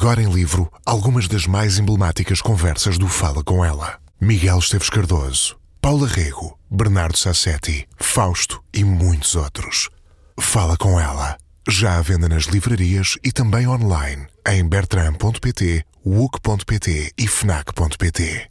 Agora em livro, algumas das mais emblemáticas conversas do Fala com ela. Miguel Esteves Cardoso, Paula Rego, Bernardo Sassetti, Fausto e muitos outros. Fala com ela. Já à venda nas livrarias e também online em bertram.pt, wook.pt e fnac.pt.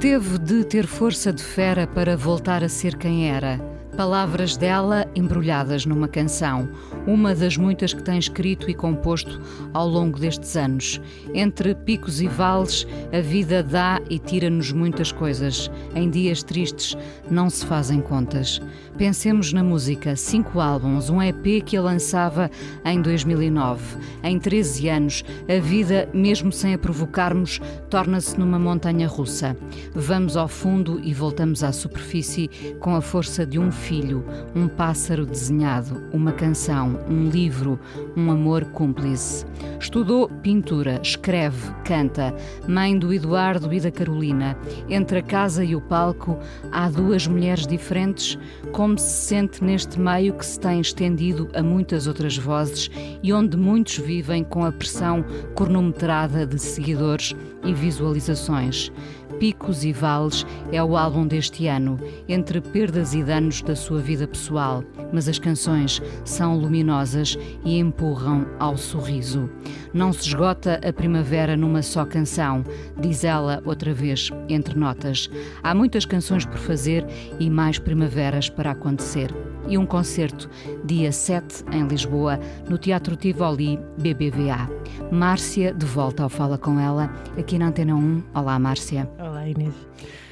Teve de ter força de fera para voltar a ser quem era. Palavras dela embrulhadas numa canção, uma das muitas que tem escrito e composto ao longo destes anos. Entre picos e vales, a vida dá e tira-nos muitas coisas. Em dias tristes, não se fazem contas. Pensemos na música, cinco álbuns, um EP que a lançava em 2009. Em 13 anos, a vida, mesmo sem a provocarmos, torna-se numa montanha russa. Vamos ao fundo e voltamos à superfície com a força de um filho, um pássaro desenhado, uma canção, um livro, um amor cúmplice. Estudou pintura, escreve, canta. Mãe do Eduardo e da Carolina. Entre a casa e o palco há duas mulheres diferentes, como se sente neste meio que se tem estendido a muitas outras vozes e onde muitos vivem com a pressão cronometrada de seguidores e visualizações. Picos e Vales é o álbum deste ano, entre perdas e danos da sua vida pessoal, mas as canções são luminosas e empurram ao sorriso. Não se esgota a primavera numa só canção, diz ela outra vez, entre notas. Há muitas canções por fazer e mais primaveras para acontecer. E um concerto, dia 7, em Lisboa, no Teatro Tivoli BBVA. Márcia, de volta ao Fala Com Ela, aqui na Antena 1. Olá, Márcia. Olá, Inês.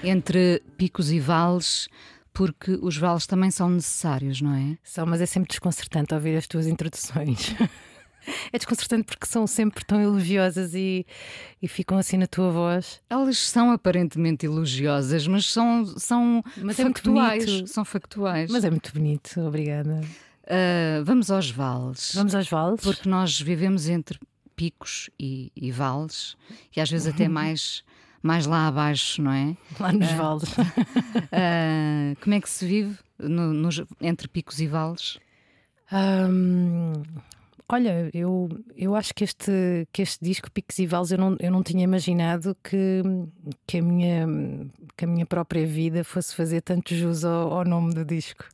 Entre picos e vales, porque os vales também são necessários, não é? São, mas é sempre desconcertante ouvir as tuas introduções. É desconcertante porque são sempre tão elogiosas e, e ficam assim na tua voz. Elas são aparentemente elogiosas, mas são, são Mas factuais. é muito bonito. são factuais. Mas é muito bonito, obrigada. Ah, vamos aos vales. Vamos aos vales? Porque nós vivemos entre picos e, e vales, e às vezes até mais, mais lá abaixo, não é? Lá nos vales. Ah, como é que se vive no- nos- entre picos e vales? Hum, olha, eu, eu acho que este, que este disco, Picos e Vales, eu não, eu não tinha imaginado que, que, a minha, que a minha própria vida fosse fazer tanto jus ao, ao nome do disco,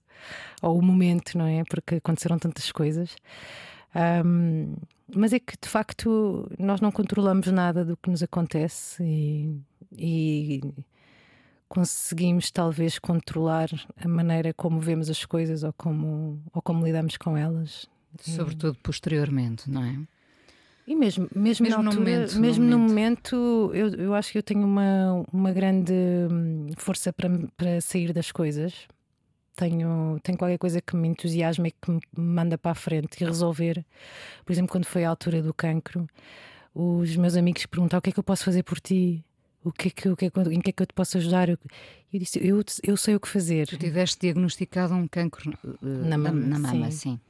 ao momento, não é? Porque aconteceram tantas coisas. Hum, mas é que de facto nós não controlamos nada do que nos acontece e, e conseguimos talvez controlar a maneira como vemos as coisas ou como, ou como lidamos com elas. Sobretudo posteriormente, não é? E mesmo, mesmo, Mesmo na no altura, momento, mesmo no momento. momento, eu, eu acho que eu tenho uma, uma grande hum, força para, para sair das coisas. Tenho, tenho qualquer coisa que me entusiasma e que me manda para a frente e resolver. Por exemplo, quando foi a altura do cancro, os meus amigos perguntavam o que é que eu posso fazer por ti? O que é que, o que é que, em que é que eu te posso ajudar? Eu, eu disse, eu, eu sei o que fazer. Tu tiveste diagnosticado um cancro eh, Na mama, na mama, sim. sim.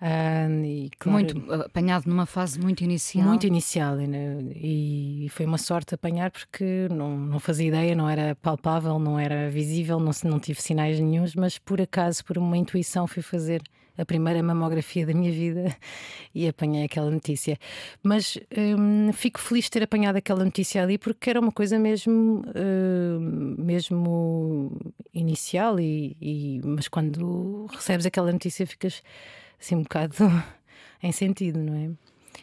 E, claro, Muito apanhado numa fase muito inicial. Muito inicial e, né, e foi uma sorte apanhar porque não, não fazia ideia, não era palpável, não era visível, não, não tive sinais nenhuns, mas por acaso, por uma intuição, fui fazer a primeira mamografia da minha vida e apanhei aquela notícia. Mas hum, fico feliz de ter apanhado aquela notícia ali porque era uma coisa mesmo, hum, mesmo inicial, e, e- mas quando recebes aquela notícia ficas assim um bocado em sentido, não é?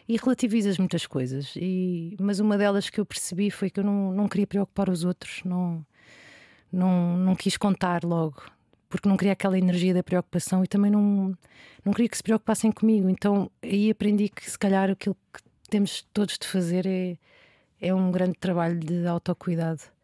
E relativizas muitas coisas. E, mas uma delas que eu percebi foi que eu não, não queria preocupar os outros, não, não, não quis contar logo, porque não queria aquela energia da preocupação e também não, não queria que se preocupassem comigo. Então aí aprendi que se calhar aquilo que temos todos de fazer é, é um grande trabalho de autocuidado.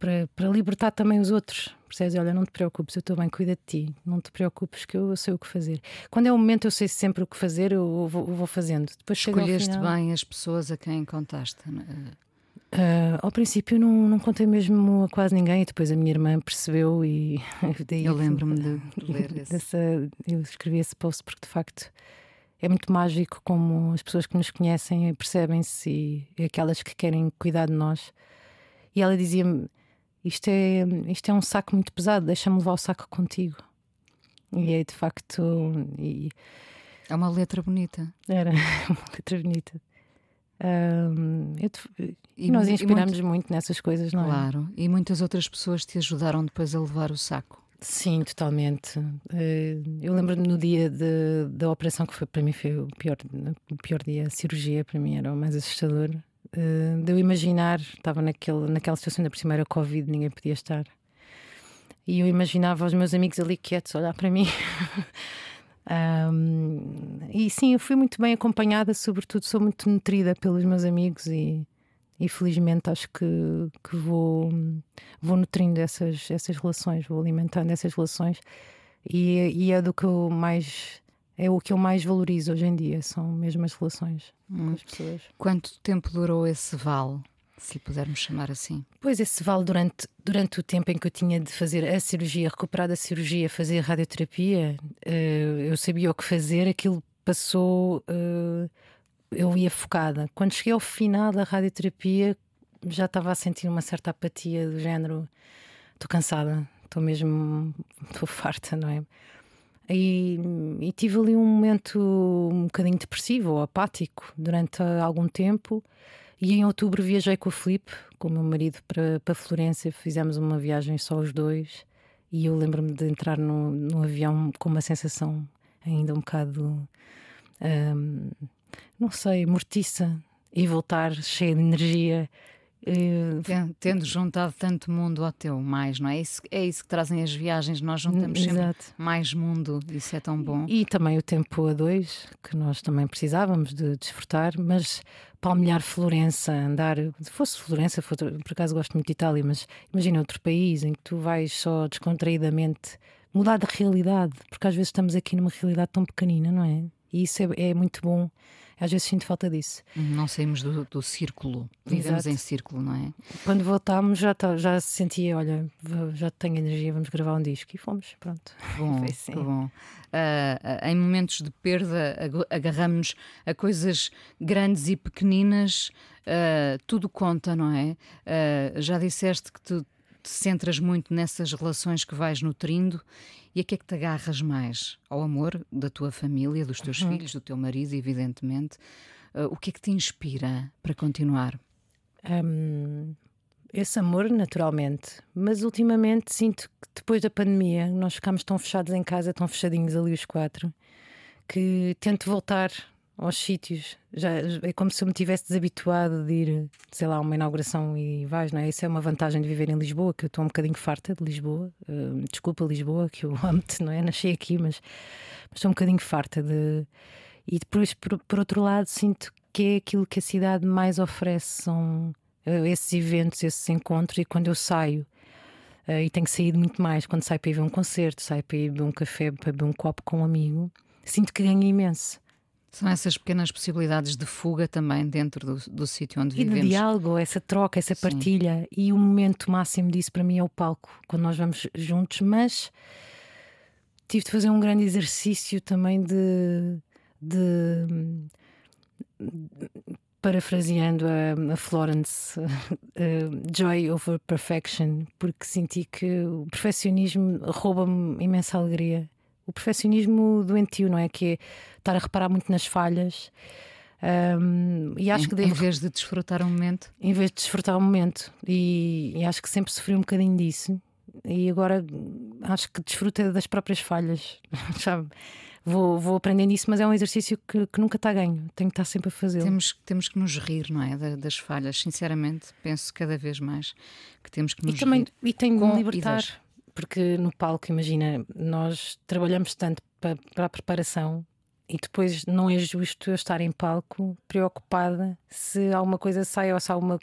Para, para libertar também os outros. Percebes? Olha, não te preocupes, eu estou bem, cuida de ti. Não te preocupes que eu sei o que fazer. Quando é o momento, eu sei sempre o que fazer, eu vou, eu vou fazendo. Depois Escolheste final... bem as pessoas a quem contaste. Uh, ao princípio não, não contei mesmo a quase ninguém, e depois a minha irmã percebeu e daí, eu lembro-me de ler esse. Dessa, eu escrevi esse post porque de facto é muito mágico como as pessoas que nos conhecem percebem-se e aquelas que querem cuidar de nós. E ela dizia-me: isto é, isto é um saco muito pesado, deixa-me levar o saco contigo. E é de facto. E... É uma letra bonita. Era uma letra bonita. Um, te... e nós inspiramos muito... muito... nessas coisas, não claro. é? Claro, e muitas outras pessoas te ajudaram depois a levar o saco. Sim, totalmente. Eh, eu lembro-me no dia de, da operação, que foi para mim foi o pior, o pior dia, a cirurgia para mim era o mais assustador. Uh, de eu imaginar, estava naquele, naquela situação da primeira Covid, ninguém podia estar. E eu imaginava os meus amigos ali quietos, olhar para mim. um, e sim, eu fui muito bem acompanhada, sobretudo sou muito nutrida pelos meus amigos e, e felizmente acho que, que vou, vou nutrindo essas, essas relações, vou alimentando essas relações e, e é do que eu mais é o que eu mais valorizo hoje em dia, são mesmo as relações hum. com as pessoas. Quanto tempo durou esse vale? Se pudermos chamar assim. Pois esse vale durante, durante o tempo em que eu tinha de fazer a cirurgia, recuperar da cirurgia, fazer a radioterapia, uh, eu sabia o que fazer, aquilo passou, uh, eu ia focada. Quando cheguei ao final da radioterapia, já estava a sentir uma certa apatia do género, estou cansada, estou mesmo, estou farta, não é? E, e, tive ali um momento um bocadinho depressivo ou apático durante algum tempo. E em outubro viajei com o Filipe, com o meu marido, para, para Florença. Fizemos uma viagem só os dois. E eu lembro-me de entrar no, no avião com uma sensação ainda um bocado, um, não sei, mortiça. E voltar cheia de energia Uh, Tendo juntado tanto mundo ao teu, mais, não é? Isso, é isso que trazem as viagens, nós juntamos sempre Exato. mais mundo, isso é tão bom. E, e, também o tempo a dois, que nós também precisávamos de desfrutar, mas palmilhar Florença, andar, se fosse Florença, for, por acaso gosto muito de Itália, mas imagina outro país em que tu vais só descontraídamente mudar de realidade, porque às vezes estamos aqui numa realidade tão pequenina, não é? E isso é, é muito bom às vezes sinto falta disso. Não saímos do, do círculo, vivemos Exato. em círculo, não é? Quando voltámos já, tá, já sentia, olha, já tenho energia, vamos gravar um disco e fomos, pronto. Bom, assim. bom. Uh, em momentos de perda agarramos-nos a coisas grandes e pequeninas, uh, tudo conta, não é? Uh, já disseste que tu te centras muito nessas relações que vais nutrindo e a que é que te agarras mais? Ao amor da tua família, dos teus uhum. filhos, do teu marido, evidentemente. Uh, o que é que te inspira para continuar? Um, esse amor, naturalmente. Mas ultimamente sinto que depois da pandemia nós ficámos tão fechados em casa, tão fechadinhos ali os quatro, que tento voltar aos sítios. Já, é como se eu me tivesse desabituado de ir, sei lá, a uma inauguração e vais, não é? Isso é uma vantagem de viver em Lisboa, que eu estou um bocadinho farta de Lisboa. Uh, desculpa, Lisboa, que eu amo-te, não é? Nasci aqui, mas, estou um bocadinho farta de. E depois, por, por, outro lado, sinto que é aquilo que a cidade mais oferece são uh, esses eventos, esses encontros, e quando eu saio. Uh, e tenho saído muito mais quando saio para ir ver um concerto, saio para ir beber um café, para beber um copo com um amigo, sinto que ganho imenso. São essas pequenas possibilidades de fuga também dentro do, do sítio onde e vivemos. E de diálogo, essa troca, essa Sim. partilha. E o momento máximo disso para mim é o palco, quando nós vamos juntos. Mas tive de fazer um grande exercício também de. de parafraseando a, a Florence, uh, joy over perfection, porque senti que o perfeccionismo rouba-me imensa alegria o perfeccionismo doentio, não é? Que é estar a reparar muito nas falhas. Um, e acho em, que devo, em vez de desfrutar o um momento, em vez de desfrutar o um momento, e, e, acho que sempre sofri um bocadinho disso. E agora acho que desfruta das próprias falhas, sabe? Vou, vou aprendendo isso, mas é um exercício que, que nunca está ganho, tenho que estar sempre a fazê-lo. Temos, temos que nos rir, não é? Das falhas, sinceramente, penso cada vez mais que temos que nos e também, rir. E tenho de libertar porque no palco, imagina, nós trabalhamos tanto para, para a preparação e depois não é justo eu estar em palco preocupada se alguma coisa sai ou se alguma,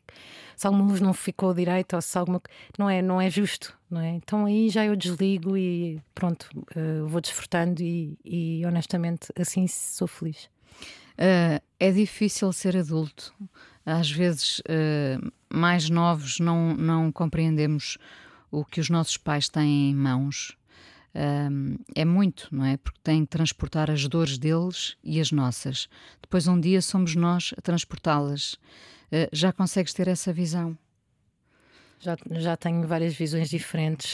se alguma luz não ficou direita ou se alguma não é não é justo não é? Então aí já eu desligo e pronto uh, vou desfrutando e, e, honestamente assim sou feliz. Uh, é difícil ser adulto. Às vezes uh, mais novos não não compreendemos o que os nossos pais têm em mãos um, é muito, não é? Porque tem que transportar as dores deles e as nossas. Depois, um dia, somos nós a transportá-las. Uh, já consegues ter essa visão? Já, já tenho várias visões diferentes.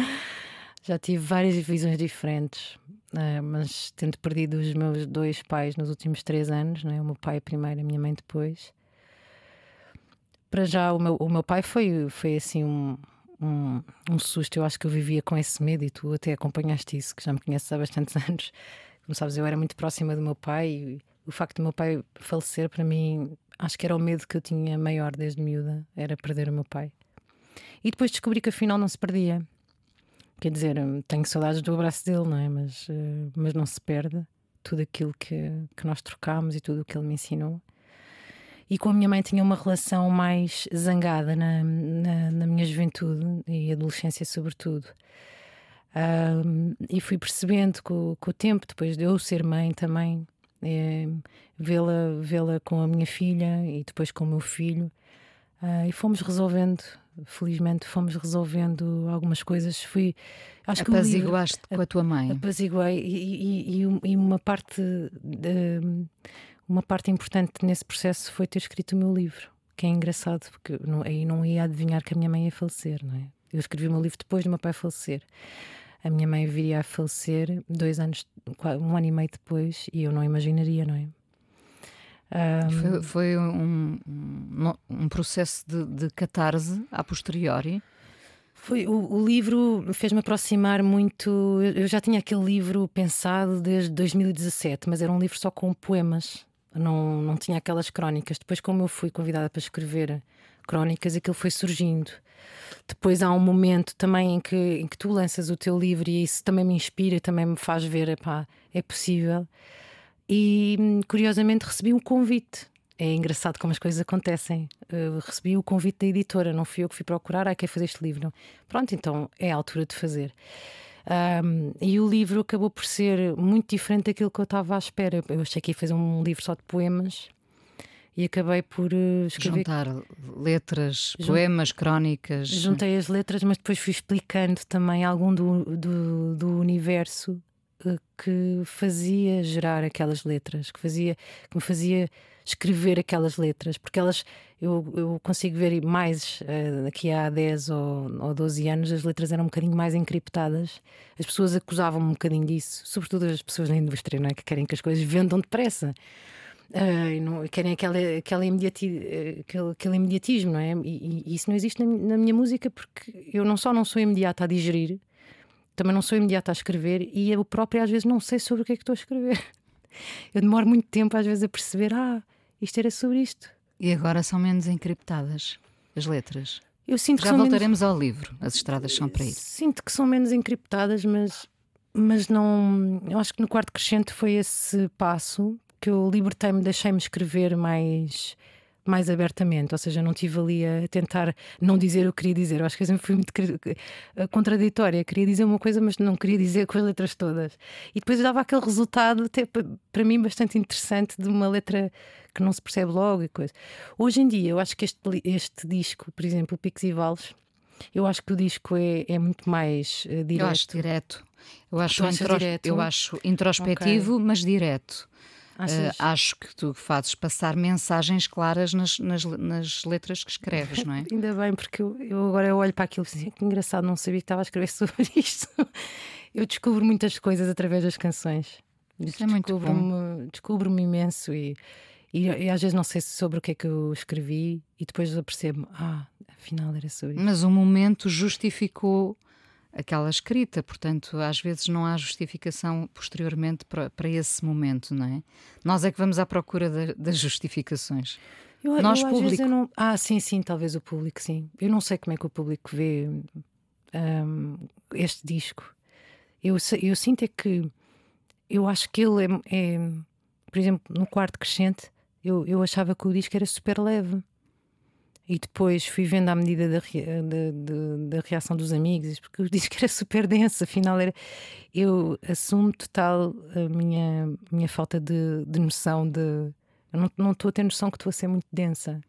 já tive várias visões diferentes, uh, mas tendo perdido os meus dois pais nos últimos três anos, não é? o meu pai primeiro, a minha mãe depois. Para já, o meu, o meu pai foi, foi assim um, um, um susto. Eu acho que eu vivia com esse medo e tu até acompanhaste isso, que já me conheces há bastantes anos. Como sabes, eu era muito próxima do meu pai e o facto do meu pai falecer, para mim, acho que era o medo que eu tinha maior desde miúda, era perder o meu pai. E depois descobri que afinal não se perdia. Quer dizer, tenho saudades do abraço dele, não é? Mas, eh, mas não se perde tudo aquilo que, que nós trocámos e tudo o que ele me ensinou e com a minha mãe tinha uma relação mais zangada na, na, na minha juventude e adolescência, sobretudo. Um, e fui percebendo com, com, o tempo, depois de eu ser mãe também, é, vê-la vê com a minha filha e depois com o meu filho, uh, e fomos resolvendo, felizmente fomos resolvendo algumas coisas. Fui, acho Apaziguaste que livro, com a tua mãe. Apaziguei, e, e, e uma parte. De, uma parte importante nesse processo foi ter escrito o meu livro, que é engraçado, porque não, aí não ia adivinhar que a minha mãe ia falecer, não é? Eu escrevi o meu livro depois do meu pai falecer. A minha mãe viria a falecer dois anos, um ano e meio depois, e eu não imaginaria, não é? Um... Foi, foi um, um, um, processo de, de catarse a posteriori? Foi, o, o livro fez-me aproximar muito. Eu já tinha aquele livro pensado desde 2017, mas era um livro só com poemas não, não tinha aquelas crónicas. Depois, como eu fui convidada para escrever crónicas, aquilo foi surgindo. Depois há um momento também em que, em que tu lanças o teu livro e isso também me inspira, também me faz ver, epá, é possível. E curiosamente recebi um convite. É engraçado como as coisas acontecem. Eu recebi o convite da editora, não fui eu que fui procurar, ah, quer fazer este livro. Pronto, então é a altura de fazer. Um, e o livro acabou por ser muito diferente daquilo que eu estava à espera. Eu achei que ia fazer um livro só de poemas e acabei por uh, escrever. Juntar letras, Jun... poemas, crónicas. Juntei as letras, mas depois fui explicando também algum do, do, do universo que fazia gerar aquelas letras, que, fazia, que me fazia escrever aquelas letras, porque elas eu, eu consigo ver mais uh, daqui a 10 ou, ou 12 anos as letras eram um bocadinho mais encriptadas. As pessoas acusavam um bocadinho disso, sobretudo as pessoas na indústria, não é? que querem que as coisas vendam depressa. Uh, não, querem aquele, aquele, imediati, aquele, aquele imediatismo, não é? E, e isso não existe na, na, minha música porque eu não só não sou imediata a digerir, também não sou imediata a escrever e eu própria às vezes não sei sobre o que é que estou a escrever. Eu demoro muito tempo às vezes a perceber, ah, isto era sobre isto. E agora são menos encriptadas as letras. Eu sinto Já voltaremos menos... ao livro. As estradas são para ir. Sinto que são menos encriptadas, mas, mas não. Eu acho que no quarto crescente foi esse passo que eu libertei-me, deixei-me escrever mais mais abertamente, ou seja, não estive ali a tentar não dizer o que queria dizer. Eu acho que eu sempre fui muito eh, contraditória. Queria dizer uma coisa, mas não queria dizer com as letras todas. E depois dava aquele resultado, até para mim, bastante interessante, de uma letra que não se percebe logo e coisa. Hoje em dia, eu acho que este, este disco, por exemplo, Picos e Vales, eu acho que o disco é, é muito mais uh, direto. Eu acho direto. Eu acho, intros... direto? Eu acho introspectivo, okay. mas direto. Uh, acho que tu fazes passar mensagens claras nas, nas, nas letras que escreves, não é? Ainda bem, porque eu, eu agora olho para aquilo e assim, que engraçado, não sabia que estava a escrever sobre isto. eu descubro muitas coisas através das canções. Isso é muito bom. Descubro-me imenso e, e, e, às vezes não sei sobre o que é que eu escrevi e depois eu percebo, ah, afinal era sobre isso. Mas o momento justificou aquela escrita, portanto, às vezes não há justificação posteriormente para, para esse momento, não é? Nós é que vamos à procura das justificações. Eu, Nós, eu, público. Não... Ah, sim, sim, talvez o público, sim. Eu não sei como é que o público vê um, este disco. Eu, eu sinto é que eu acho que ele é, é, por exemplo, no quarto crescente, eu, eu achava que o disco era super leve. E depois fui vendo à medida da, da, da, reação dos amigos, porque o disco era super denso, afinal era. Eu assumo total a minha, minha falta de, de noção de. Eu não estou a ter noção que estou a ser muito densa.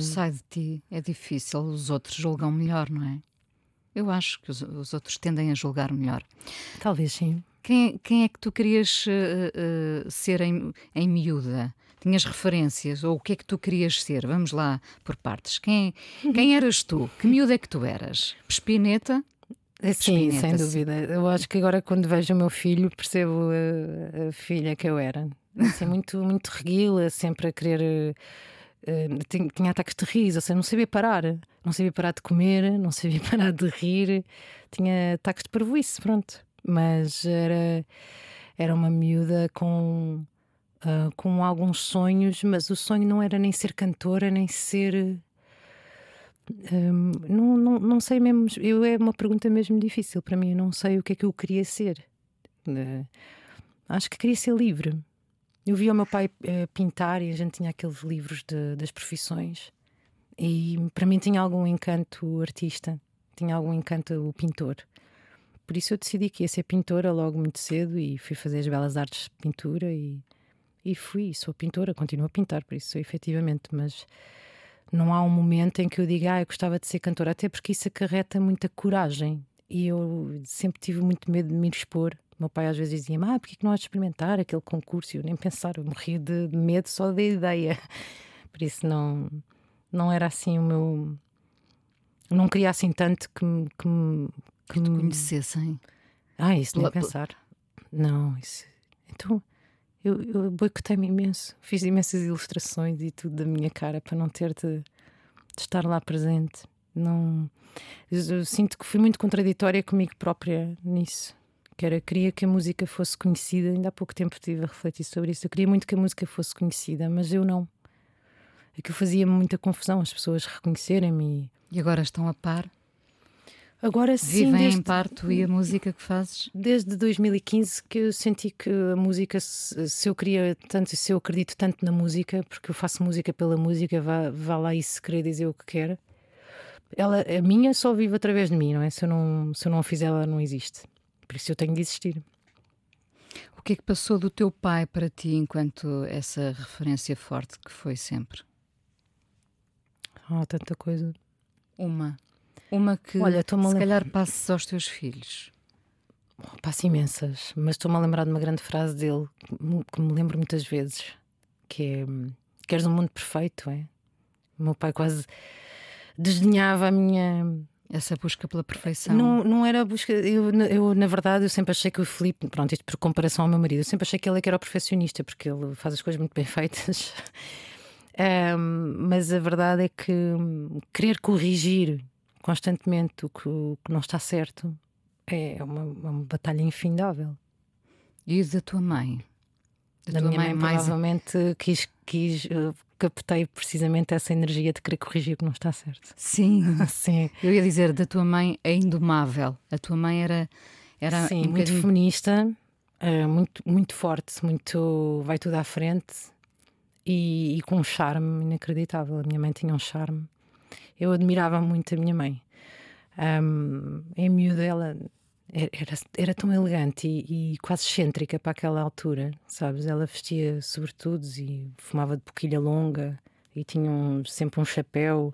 Sai de ti, é difícil, os outros julgam melhor, não é? Eu acho que os, os outros tendem a julgar melhor. Talvez sim. Quem, quem é que tu querias uh, uh, ser em, em miúda? Tinhas referências? Ou o que é que tu querias ser? Vamos lá por partes. Quem, quem eras tu? Que miúda é que tu eras? Pespineta? Eh, sim, sem dúvida. Eu acho que agora, quando vejo o meu filho, percebo a, a filha que eu era. Assim, muito, muito reguila, sempre a querer. Uh, tinha, tinha ataques de riso, ou seja, não sabia parar. Não sabia parar de comer, não sabia parar de rir. Tinha ataques de parvoíce, pronto. Mas era, era uma miúda com uh, com alguns sonhos, mas o sonho não era nem ser cantora, nem ser. Um, não, não, não sei mesmo. Eu, é uma pergunta mesmo difícil para mim. Eu não sei o que é que eu queria ser. Uh, acho que queria ser livre. Eu vi o meu pai uh, pintar e a gente tinha aqueles livros de, das profissões, e para mim tinha algum encanto o artista, tinha algum encanto o pintor. Por isso eu decidi que ia ser pintora logo muito cedo e fui fazer as belas artes de pintura e e fui, sou pintora, continuo a pintar, por isso, efetivamente, mas não há um momento em que eu diga, ah, eu gostava de ser cantora, até porque isso acarreta muita coragem. E eu sempre tive muito medo de me expor. meu pai às vezes dizia, ah, porque que não has de experimentar aquele concurso? Eu nem pensar, eu morria de medo só da ideia. Por isso não, não era assim o meu. Não queria assim tanto que me. Que, me, que, que me... conhecessem. Ah, isso nem pensar. Não, isso. Então eu, eu boicotei-me imenso. Fiz imensas ilustrações e tudo da minha cara para não ter de, de estar lá presente. Não, eu, eu, sinto que fui muito contraditória comigo própria nisso. Que era, queria que a música fosse conhecida. Ainda há pouco tempo estive a refletir sobre isso. Eu queria muito que a música fosse conhecida, mas eu não. Aquilo fazia-me muita confusão as pessoas reconhecerem-me. E agora estão a par? Agora sim. Vivem desde, em parte e a música que fazes? Desde 2015 que eu senti que a música, se eu queria tanto, se eu acredito tanto na música, porque eu faço música pela música, vá, vá lá e se querer dizer o que quer. Ela, a minha só vive através de mim, não é? Se eu não, se eu não a fizer, ela não existe. Por isso eu tenho de existir. O que é que passou do teu pai para ti enquanto essa referência forte que foi sempre? Ah, oh, tanta coisa. Uma. Uma que Olha, se lem... calhar passes aos teus filhos. passo imensas, mas estou-me a lembrar de uma grande frase dele que me lembro muitas vezes, que é queres um mundo perfeito, é? O meu pai quase desdenhava a minha essa busca pela perfeição. Não, não era a busca. Eu, eu, na verdade, eu sempre achei que o Filipe, pronto, isto por comparação ao meu marido, eu sempre achei que ele é que era o perfeccionista, porque ele faz as coisas muito bem feitas. um, mas a verdade é que querer corrigir constantemente o que, o que não está certo é uma, uma batalha infindável. E da tua mãe? Da, minha mãe, mãe mais... provavelmente quis, quis uh, captei precisamente essa energia de querer corrigir o que não está certo. Sim, sim. Eu ia dizer, da tua mãe é indomável. A tua mãe era. era sim, um muito bocadinho... feminista, uh, muito, muito forte, muito. vai tudo à frente e, e com um charme inacreditável. A minha mãe tinha um charme eu admirava muito a minha mãe. Um, em miúdo, ela era, era tão elegante e, e, quase excêntrica para aquela altura, sabes? Ela vestia sobretudos e fumava de boquilha longa e tinha um, sempre um chapéu.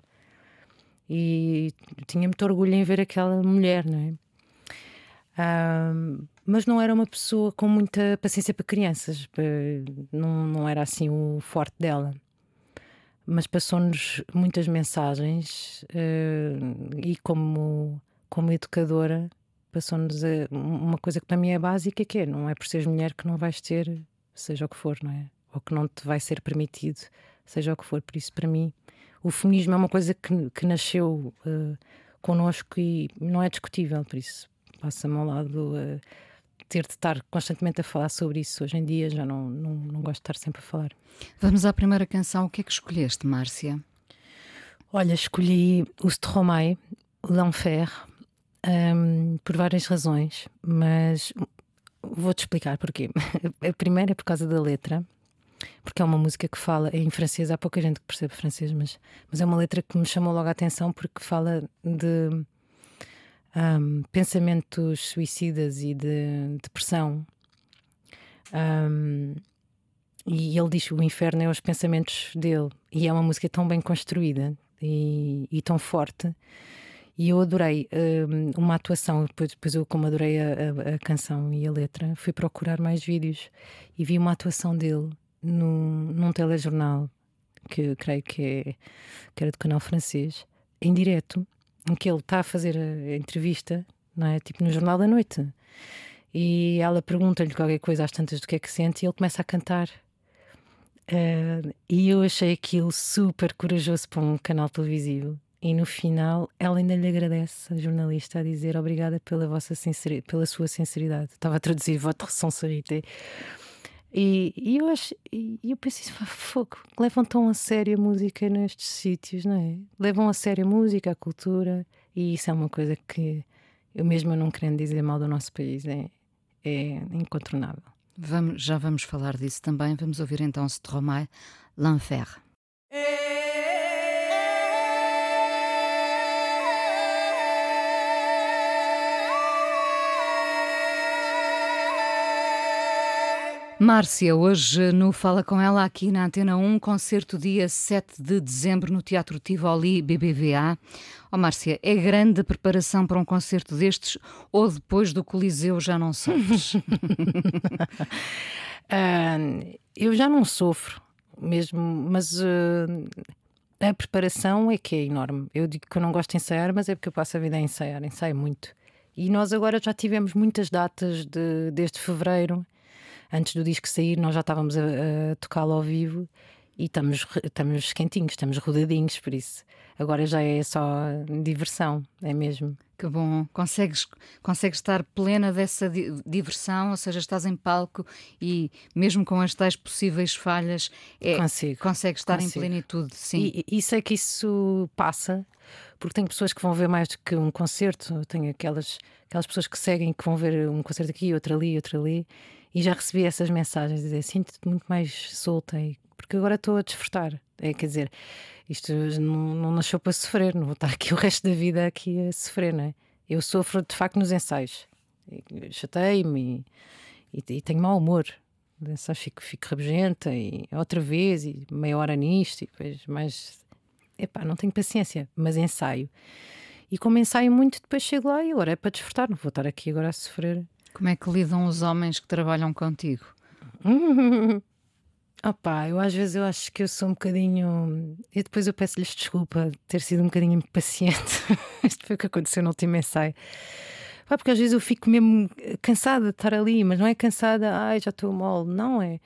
E tinha muito orgulho em ver aquela mulher, não é? Um, mas não era uma pessoa com muita paciência para crianças, não, não era assim o forte dela mas passou-nos muitas mensagens uh, e como, como educadora passou-nos uma coisa que para mim é básica que é, não é por seres mulher que não vais ter seja o que for, não é? Ou que não te vai ser permitido, seja o que for. Por isso, para mim, o feminismo é uma coisa que, que nasceu uh, connosco e não é discutível, por isso passa-me ao lado uh, ter de estar constantemente a falar sobre isso. Hoje em dia já não, não, não gosto de estar sempre a falar. Vamos à primeira canção. O que é que escolheste, Márcia? Olha, escolhi o Stromae, L'Enfer, um, por várias razões, mas Vou-te explicar porquê. A primeira é por causa da letra, porque é uma música que fala em francês. Há pouca gente que percebe francês, mas, mas é uma letra que me chamou logo a atenção porque fala de um, pensamentos suicidas e de depressão. Um, e ele diz que o inferno é os pensamentos dele. E é uma música tão bem construída e, e tão forte. E eu adorei um, uma atuação, depois, depois eu, como adorei a, a, a, canção e a letra, fui procurar mais vídeos e vi uma atuação dele num, num telejornal, que creio que, é, que era do canal francês, em direto, em que ele está a fazer a entrevista, não é? Tipo no Jornal da Noite. E ela pergunta-lhe qualquer coisa às tantas do que é que sente e ele começa a cantar. Uh, e eu achei aquilo super corajoso para um canal televisivo. E no final, ela ainda lhe agradece, a jornalista, a dizer obrigada pela, vossa sinceridade, pela sua sinceridade. Estava a traduzir votre sincérité. E, e eu acho, e eu penso isso, fogo, levam tão a sério a música nestes sítios, não é? Levam a sério a música, a cultura, e isso é uma coisa que eu mesmo não querendo dizer mal do nosso país, é, é incontornável. Vamos, já vamos falar disso também. Vamos ouvir então Stromae, L'Enfer. Márcia, hoje no Fala Com Ela aqui na Antena 1, concerto dia 7 de dezembro no Teatro Tivoli BBVA. Oh, Márcia, é grande a preparação para um concerto destes ou depois do Coliseu já não sofres? uh, eu já não sofro mesmo, mas uh, a preparação é que é enorme. Eu digo que eu não gosto de ensaiar, mas é porque eu passo a vida a ensaiar, ensaio muito. E nós agora já tivemos muitas datas de, desde fevereiro antes do disco sair, nós já estávamos a, a tocá-lo ao vivo e estamos, estamos quentinhos, estamos rodadinhos, por isso. Agora já é só diversão, é mesmo. Que bom. Consegues, consegues estar plena dessa diversão, ou seja, estás em palco e mesmo com as tais possíveis falhas, é, Consigo. consegues estar Consigo. em plenitude, sim. E, e sei que isso passa, porque tenho pessoas que vão ver mais do que um concerto, tenho aquelas, aquelas pessoas que seguem que vão ver um concerto aqui, outro ali, outro ali e já recebi essas mensagens, dizer sinto-te muito mais solta, porque agora estou a desfrutar. É, quer dizer, isto não, não nasceu para sofrer, não vou estar aqui o resto da vida aqui a sofrer, não é? Eu sofro de facto nos ensaios, chatei-me e, e, tenho mau humor. Ensaios fico, fico rabugenta e outra vez, e meia hora nisto, e depois mais. Epá, não tenho paciência, mas ensaio. E como ensaio muito, depois chego lá e agora é para desfrutar, não vou estar aqui agora a sofrer como é que lidam os homens que trabalham contigo? Opá, eu às vezes eu acho que eu sou um bocadinho. E depois eu peço-lhes desculpa ter sido um bocadinho impaciente. Isto foi o que aconteceu no último ensaio. Pá, porque às vezes eu fico mesmo cansada de estar ali, mas não é cansada, ai, já estou mole, não é.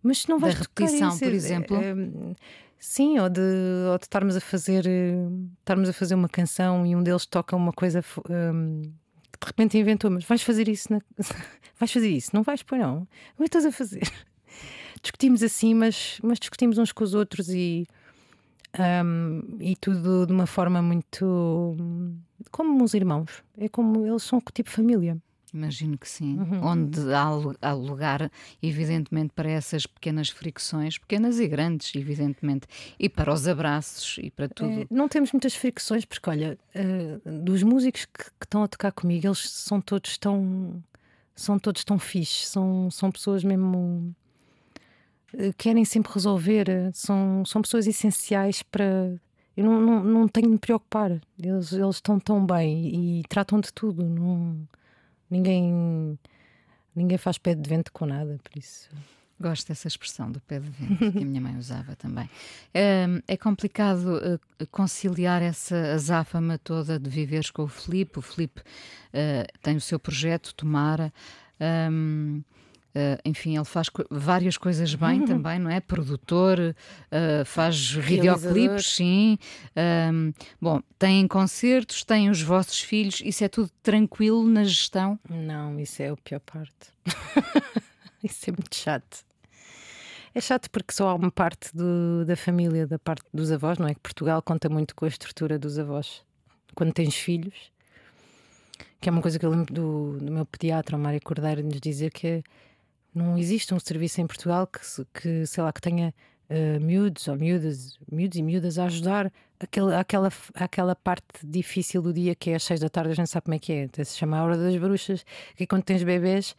Mas não vais da repetição, isso, por exemplo. É, sim, ou de, ou de estarmos a fazer estarmos a fazer uma canção e um deles toca uma coisa um, de repente inventou, mas vais fazer isso, na... vais fazer isso, não vais pôr não, o que estás a fazer? Discutimos assim, mas, mas discutimos uns com os outros e, um, e tudo de uma forma muito como uns irmãos, é como eles são tipo família. Imagino que sim. Uhum. Onde há, lugar, evidentemente, para essas pequenas fricções, pequenas e grandes, evidentemente, e para os abraços e para tudo. É, não temos muitas fricções, porque, olha, uh, dos músicos que, que, estão a tocar comigo, eles são todos tão. São todos tão fixes, são, são pessoas mesmo. Uh, querem sempre resolver, são, são pessoas essenciais para. Eu não, não, não tenho de me preocupar, eles, eles estão tão bem e, e tratam de tudo. Não Ninguém, ninguém faz pé de vento com nada, por isso. Gosto dessa expressão do pé de vento, que a minha mãe usava também. É, é complicado uh, conciliar essa azáfama toda de viveres com o Filipe. O Filipe uh, tem o seu projeto, Tomara. Um, Uh, enfim, ele faz co várias coisas bem também, não é? Produtor, uh, faz videoclipes, sim. Um, bom, tem concertos, tem os vossos filhos, isso é tudo tranquilo na gestão? Não, isso é a pior parte. isso é muito chato. É chato porque só há uma parte do, da família, da parte dos avós, não é? Que Portugal conta muito com a estrutura dos avós. Quando tens filhos, que é uma coisa que eu lembro do, do meu pediatra, o Mário Cordeiro, nos dizer que não existe um serviço em Portugal que, que sei lá, que tenha uh, miúdos ou miúdas, miúdos e miúdas a ajudar aquele, aquela, aquela parte difícil do dia que é às seis da tarde, a gente sabe como é que é. Se chama a hora das bruxas, que é quando tens bebês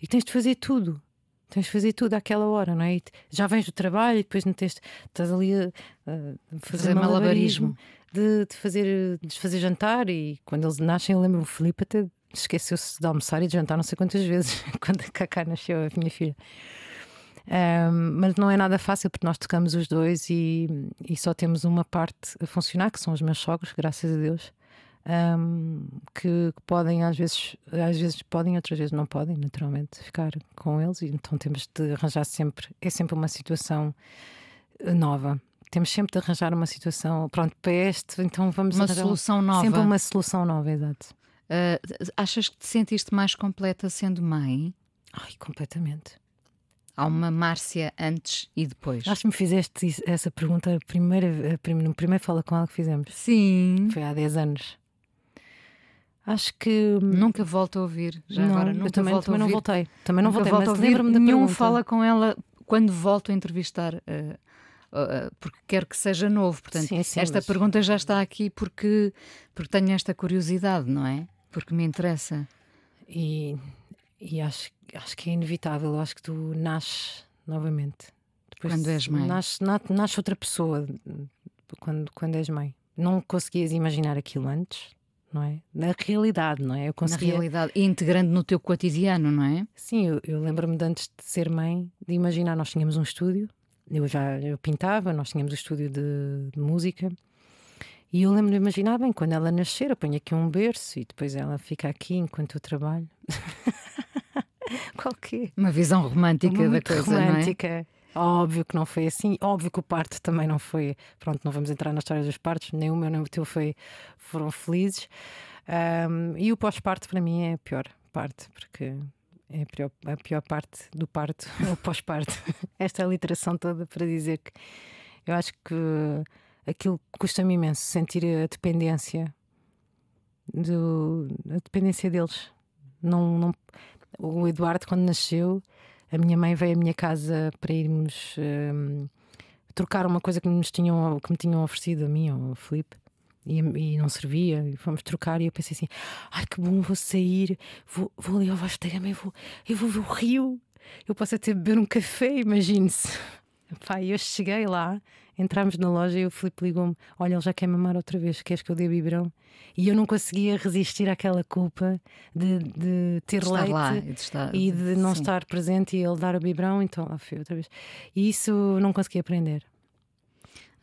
e tens de fazer tudo. Tens de fazer tudo àquela hora, não é? E já vens do trabalho e depois não tens, estás ali a, a fazer, fazer malabarismo, de, de, fazer, de fazer jantar. E quando eles nascem, eu lembro o Felipe até esqueceu-se de almoçar e de jantar não sei quantas vezes quando a Cacá nasceu, a minha filha. Um, mas não é nada fácil porque nós tocamos os dois e, e, só temos uma parte a funcionar, que são os meus sogros, graças a Deus. Um, que, que, podem às vezes, às vezes podem, outras vezes não podem, naturalmente, ficar com eles, e então temos de arranjar sempre, é sempre uma situação nova. Temos sempre de arranjar uma situação, pronto, para este, então vamos uma solução nova. Sempre uma solução nova, exato. Uh, achas que te sentiste mais completa sendo mãe? Ai, completamente. Há uma Márcia antes e depois. Acho que me fizeste essa pergunta a primeira, a no primeiro Fala com ela que fizemos. Sim. Foi há 10 anos. Acho que. Nunca volto a ouvir. Já não, agora, nunca eu também, volto também não voltei. Também não nunca voltei, mas lembro-me da Nenhum pergunta. fala com ela quando volto a entrevistar. Uh, porque quero que seja novo. Portanto, sim, sim, esta mas... pergunta já está aqui porque, porque tenho esta curiosidade, não é? Porque me interessa. E, e acho, acho que é inevitável. Acho que tu nasces novamente. Depois quando és mãe. Nasce, nasce outra pessoa quando, quando és mãe. Não conseguias imaginar aquilo antes, não é? Na realidade, não é? Eu conseguia... Na realidade, integrando no teu cotidiano, não é? Sim, eu, eu lembro-me de antes de ser mãe, de imaginar, nós tínhamos um estúdio, eu já eu pintava, nós tínhamos o um estúdio de, de música. E eu lembro de imaginar, bem, quando ela nascer, eu ponho aqui um berço e depois ela fica aqui enquanto eu trabalho. Qualquer. Uma visão romântica Muito da coisa. romântica. Não é? Óbvio que não foi assim, óbvio que o parto também não foi. Pronto, não vamos entrar na história dos partos, nem o meu nem o teu foi, foram felizes. Um, e o pós-parto para mim é a pior parte, porque é a pior, parte do parto, o pós-parto. Esta literação toda para dizer que eu acho que aquilo custa-me imenso sentir a dependência do, a dependência deles. Não, não, o Eduardo, quando nasceu, a minha mãe veio à minha casa para irmos um, trocar uma coisa que, nos tinham, que me tinham oferecido a mim, ao Felipe. E, e, não servia, e fomos trocar. E eu pensei assim: ai que bom, vou sair, vou, vou ali ao Vasco da Gama, eu vou, eu vou ver o rio, eu posso até beber um café, imagine-se. Pá, eu cheguei lá, entramos na loja e o Filipe ligou-me: Olha, ele já quer mamar outra vez, queres que eu dê biberão? E eu não conseguia resistir àquela culpa de, de ter de leite lá, e de, estar, e de não sim. estar presente e ele dar o biberão, então lá fui outra vez. E isso não consegui aprender.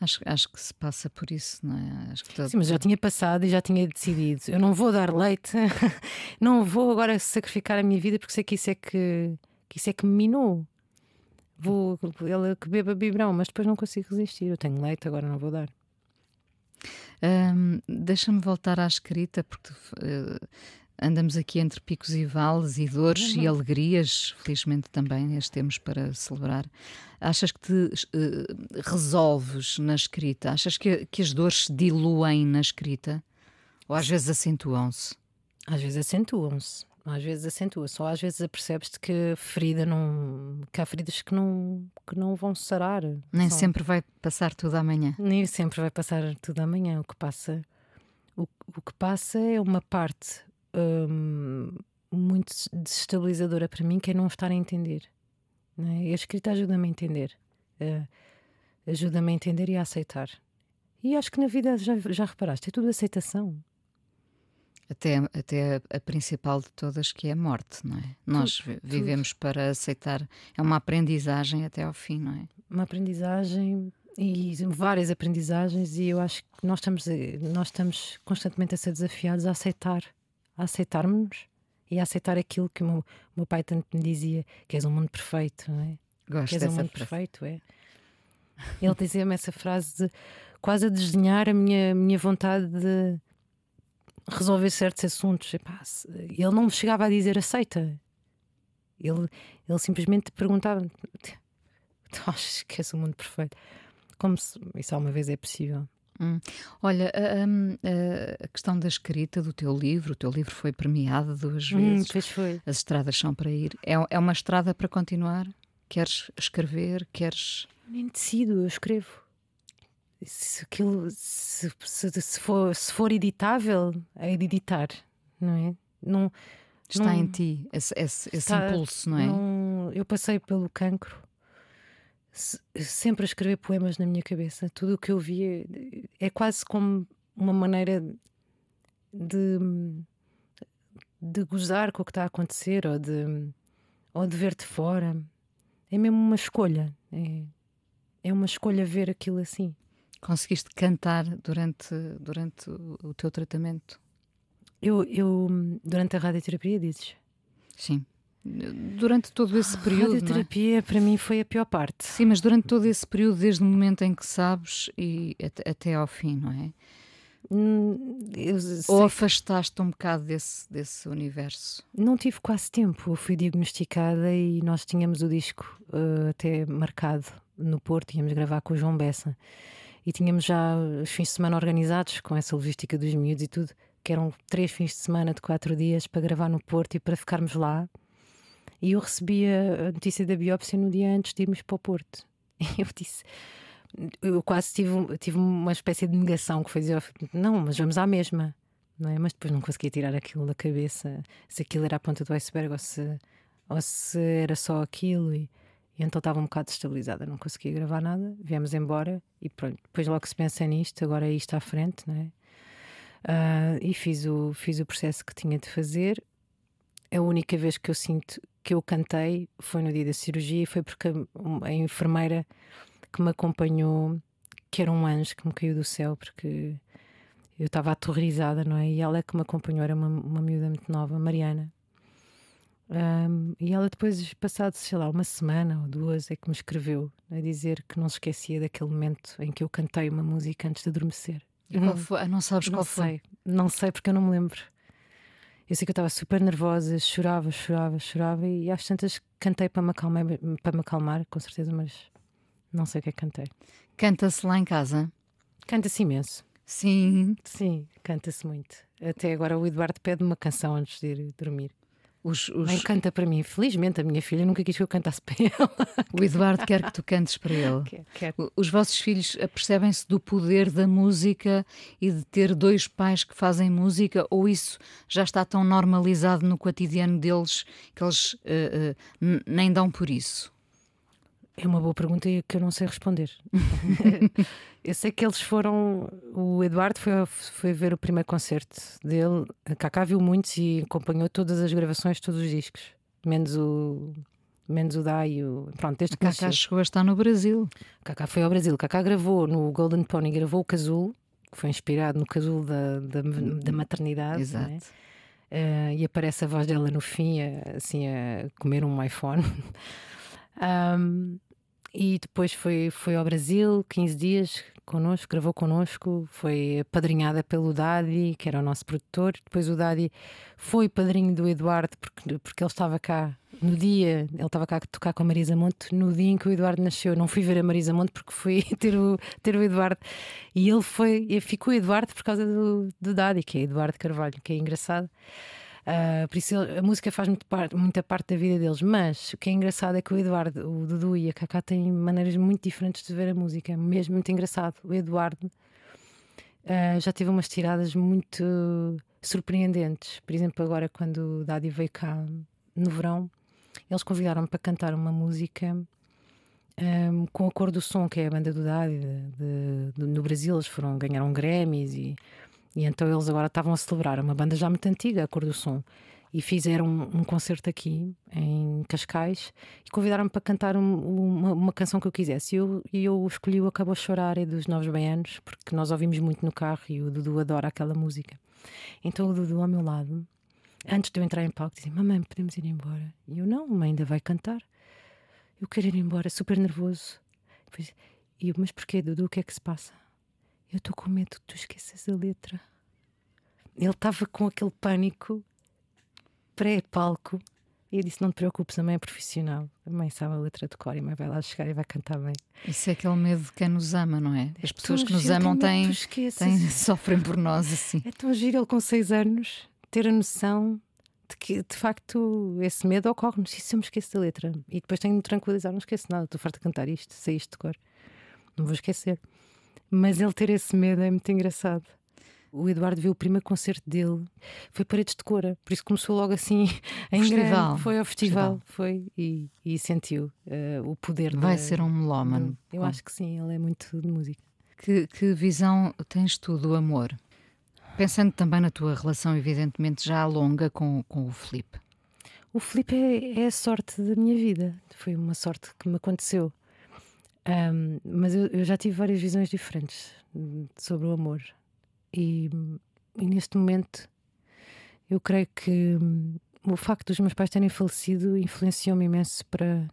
Acho, acho que se passa por isso, não é? Acho que todo... Sim, mas já tinha passado e já tinha decidido. Eu não vou dar leite, não vou agora sacrificar a minha vida porque sei que isso é que, que, isso é que me minou vou ele que beba biberão, mas depois não consigo resistir. Eu tenho leite, agora não vou dar. Hum, Deixa-me voltar à escrita, porque uh, andamos aqui entre picos e vales e dores uhum. e alegrias, felizmente também as temos para celebrar. Achas que te uh, resolves na escrita? Achas que, que as dores se diluem na escrita? Ou às vezes acentuam-se? Às vezes acentuam-se às vezes acentua, só às vezes apercebes-te que ferida não. que há feridas que não, que não vão sarar. Nem só. sempre vai passar tudo amanhã. Nem sempre vai passar tudo amanhã. O que passa, o, o que passa é uma parte hum, muito desestabilizadora para mim, que é não estar a entender. Né? E a escrita ajuda-me a entender. Uh, ajuda-me a entender e a aceitar. E acho que na vida já, já reparaste, é tudo aceitação. Até, até a, principal de todas, que é a morte, não é? Nós tudo, vivemos tudo. para aceitar. É uma aprendizagem até ao fim, não é? Uma aprendizagem e várias aprendizagens, e eu acho que nós estamos, nós estamos constantemente a ser desafiados a aceitar, a aceitarmos e a aceitar aquilo que o meu, meu pai tanto me dizia: que és um mundo perfeito, não é? Gosto que és um mundo frase. perfeito, é. Ele dizia-me essa frase de quase a desdenhar a minha, minha vontade de resolver certos assuntos. Epá, ele não me chegava a dizer aceita. Ele, ele simplesmente perguntava: Tu achas que és o mundo perfeito? Como se isso alguma vez é possível. Hum. Olha, a, a, questão da escrita do teu livro, o teu livro foi premiado duas hum, vezes. Hum, pois foi. As estradas são para ir. É, é uma estrada para continuar? Queres escrever? Queres. Nem decido, eu escrevo. Se, aquilo, se, se, se, for, se for editável, é editar, não é? Não, Está não, em ti esse, esse, esse impulso, não é? Não, eu passei pelo cancro sempre a escrever poemas na minha cabeça. Tudo o que eu via é quase como uma maneira de, de gozar com o que está a acontecer ou de, ou de ver de fora. É mesmo uma escolha. É, é uma escolha ver aquilo assim. Conseguiste cantar durante, durante o teu tratamento? Eu, eu durante a radioterapia, dizes? Sim. Durante todo esse ah, período. A radioterapia é? para mim foi a pior parte. Sim, mas durante todo esse período, desde o momento em que sabes e até, até ao fim, não é? Hum, Ou afastaste um bocado desse, desse universo? Não tive quase tempo. Eu fui diagnosticada e nós tínhamos o disco uh, até marcado no Porto, íamos gravar com o João Bessa. E tínhamos já os fins de semana organizados com essa logística dos miúdos e tudo, que eram três fins de semana de quatro dias para gravar no Porto e para ficarmos lá e eu recebi a notícia da biópsia no dia antes de irmos para o Porto. E eu disse. Eu quase tive, tive uma espécie de negação que foi dizer: não, mas vamos à mesma. Não é? Mas depois não conseguia tirar aquilo da cabeça, se aquilo era a ponta do iceberg ou se, ou se era só aquilo. E, e então estava um bocado destabilizada, não conseguia gravar nada. Viemos embora e pronto. Depois logo se pensa nisto, agora é isto à frente, não é? Uh, e fiz o, fiz o processo que tinha de fazer. A única vez que eu sinto que eu cantei foi no dia da cirurgia e foi porque a, a enfermeira que me acompanhou, que era um anjo que me caiu do céu, porque eu estava aterrorizada, não é? E ela é que me acompanhou, era uma, uma miúda muito nova, Mariana. Um, e ela depois, passado, sei lá, uma semana ou duas, é que me escreveu a dizer que não se esquecia daquele momento em que eu cantei uma música antes de adormecer. E qual foi? Ah, não sabes não qual sei. foi? Não sei porque eu não me lembro. Eu sei que eu estava super nervosa, chorava, chorava, chorava e às tantas cantei para me acalmar, para me acalmar com certeza, mas não sei o que é que cantei. Canta-se lá em casa? Canta-se imenso. Sim. Sim, canta-se muito. Até agora o Eduardo pede uma canção antes de ir dormir. Os, os... Bem, canta para mim. Felizmente, a minha filha nunca quis que eu cantasse para ela. O Eduardo quer que tu cantes para ele. Quer, quer. Os vossos filhos apercebem-se do poder da música e de ter dois pais que fazem música? Ou isso já está tão normalizado no cotidiano deles que eles uh, uh, nem dão por isso? É uma boa pergunta e que eu não sei responder. eu sei que eles foram. O Eduardo foi, foi ver o primeiro concerto dele. A Cacá viu muitos e acompanhou todas as gravações, todos os discos, menos o. Menos o Dai o. Pronto, desde que Cacá chegou a estar no Brasil. Cacá foi ao Brasil. Cacá gravou no Golden Pony, gravou o Casulo, que foi inspirado no Casulo da, da, da maternidade. É? Exato. Uh, e aparece a voz dela no fim, assim, a comer um iPhone. um, E depois foi, foi ao Brasil, 15 dias connosco, gravou connosco, foi padrinhada pelo Dadi, que era o nosso produtor. Depois o Dadi foi padrinho do Eduardo, porque, porque ele estava cá no dia, ele estava cá a tocar com a Marisa Monte, no dia em que o Eduardo nasceu. Não fui ver a Marisa Monte porque fui ter o, ter o Eduardo. E ele foi, ficou Eduardo por causa do, do Dadi, que é Eduardo Carvalho, que é engraçado. Uh, por isso a música faz muito parte, muita parte da vida deles. Mas o que é engraçado é que o Eduardo, o Dudu e a Cacá têm maneiras muito diferentes de ver a música, mesmo muito engraçado. O Eduardo uh, já teve umas tiradas muito surpreendentes. Por exemplo, agora quando o Daddy veio cá no verão, eles convidaram-me para cantar uma música. Um, com a cor do som, que é a banda do de, no Brasil, eles foram ganharam Grammys e e então eles agora estavam a celebrar uma banda já muito antiga, a Cor do Som, e fizeram um, um concerto aqui em Cascais e convidaram-me para cantar um, uma, uma, canção que eu quisesse. E eu, eu escolhi o Acabou Chorar e dos Novos Baianos, porque nós ouvimos muito no carro e o Dudu adora aquela música. Então o Dudu ao meu lado, antes de eu entrar em palco, dizia: Mamãe, podemos ir embora? E eu: Não, mãe ainda vai cantar. Eu quero ir embora, super nervoso. E eu: Mas porquê, Dudu? O que é que se passa? Eu estou com medo que tu esqueças a letra. Ele estava com aquele pânico pré-palco E eu disse: Não te preocupes, a mãe é profissional. A mãe sabe a letra de cor e a mãe vai lá chegar e vai cantar bem. Isso é aquele medo de quem nos ama, não é? As pessoas que nos amam têm, têm, sofrem por nós assim. É tão giro ele com seis anos ter a noção de que de facto esse medo ocorre. Não sei se eu me esqueço da letra. E depois tenho de me tranquilizar: Não esqueço nada, estou farta de cantar isto, sei isto de cor. Não vou esquecer. Mas ele ter esse medo é muito engraçado. O Eduardo viu o primeiro concerto dele, foi Paredes de Cora, por isso começou logo assim em festival. grande. Foi ao festival, festival. foi e, e sentiu uh, o poder. Vai da, ser um melómano. Eu acho que sim, ele é muito de música. Que, que visão tens tu do amor? Pensando também na tua relação, evidentemente, já longa com, com o Felipe. O Felipe é, é a sorte da minha vida, foi uma sorte que me aconteceu. Um, mas eu, eu, já tive várias visões diferentes sobre o amor. E, e neste momento eu creio que hum, o facto dos meus pais terem falecido influenciou-me imenso para,